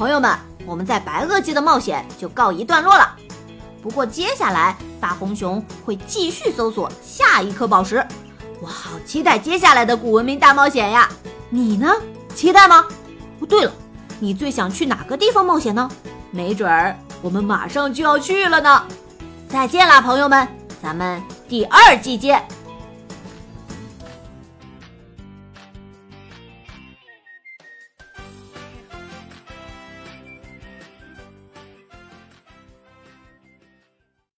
朋友们我们在白垩纪的冒险就告一段落了。不过接下来大红熊会继续搜索下一颗宝石。我好期待接下来的古文明大冒险呀。你呢？期待吗？哦对了你最想去哪个地方冒险呢？没准儿我们马上就要去了呢。再见啦朋友们咱们第二季见。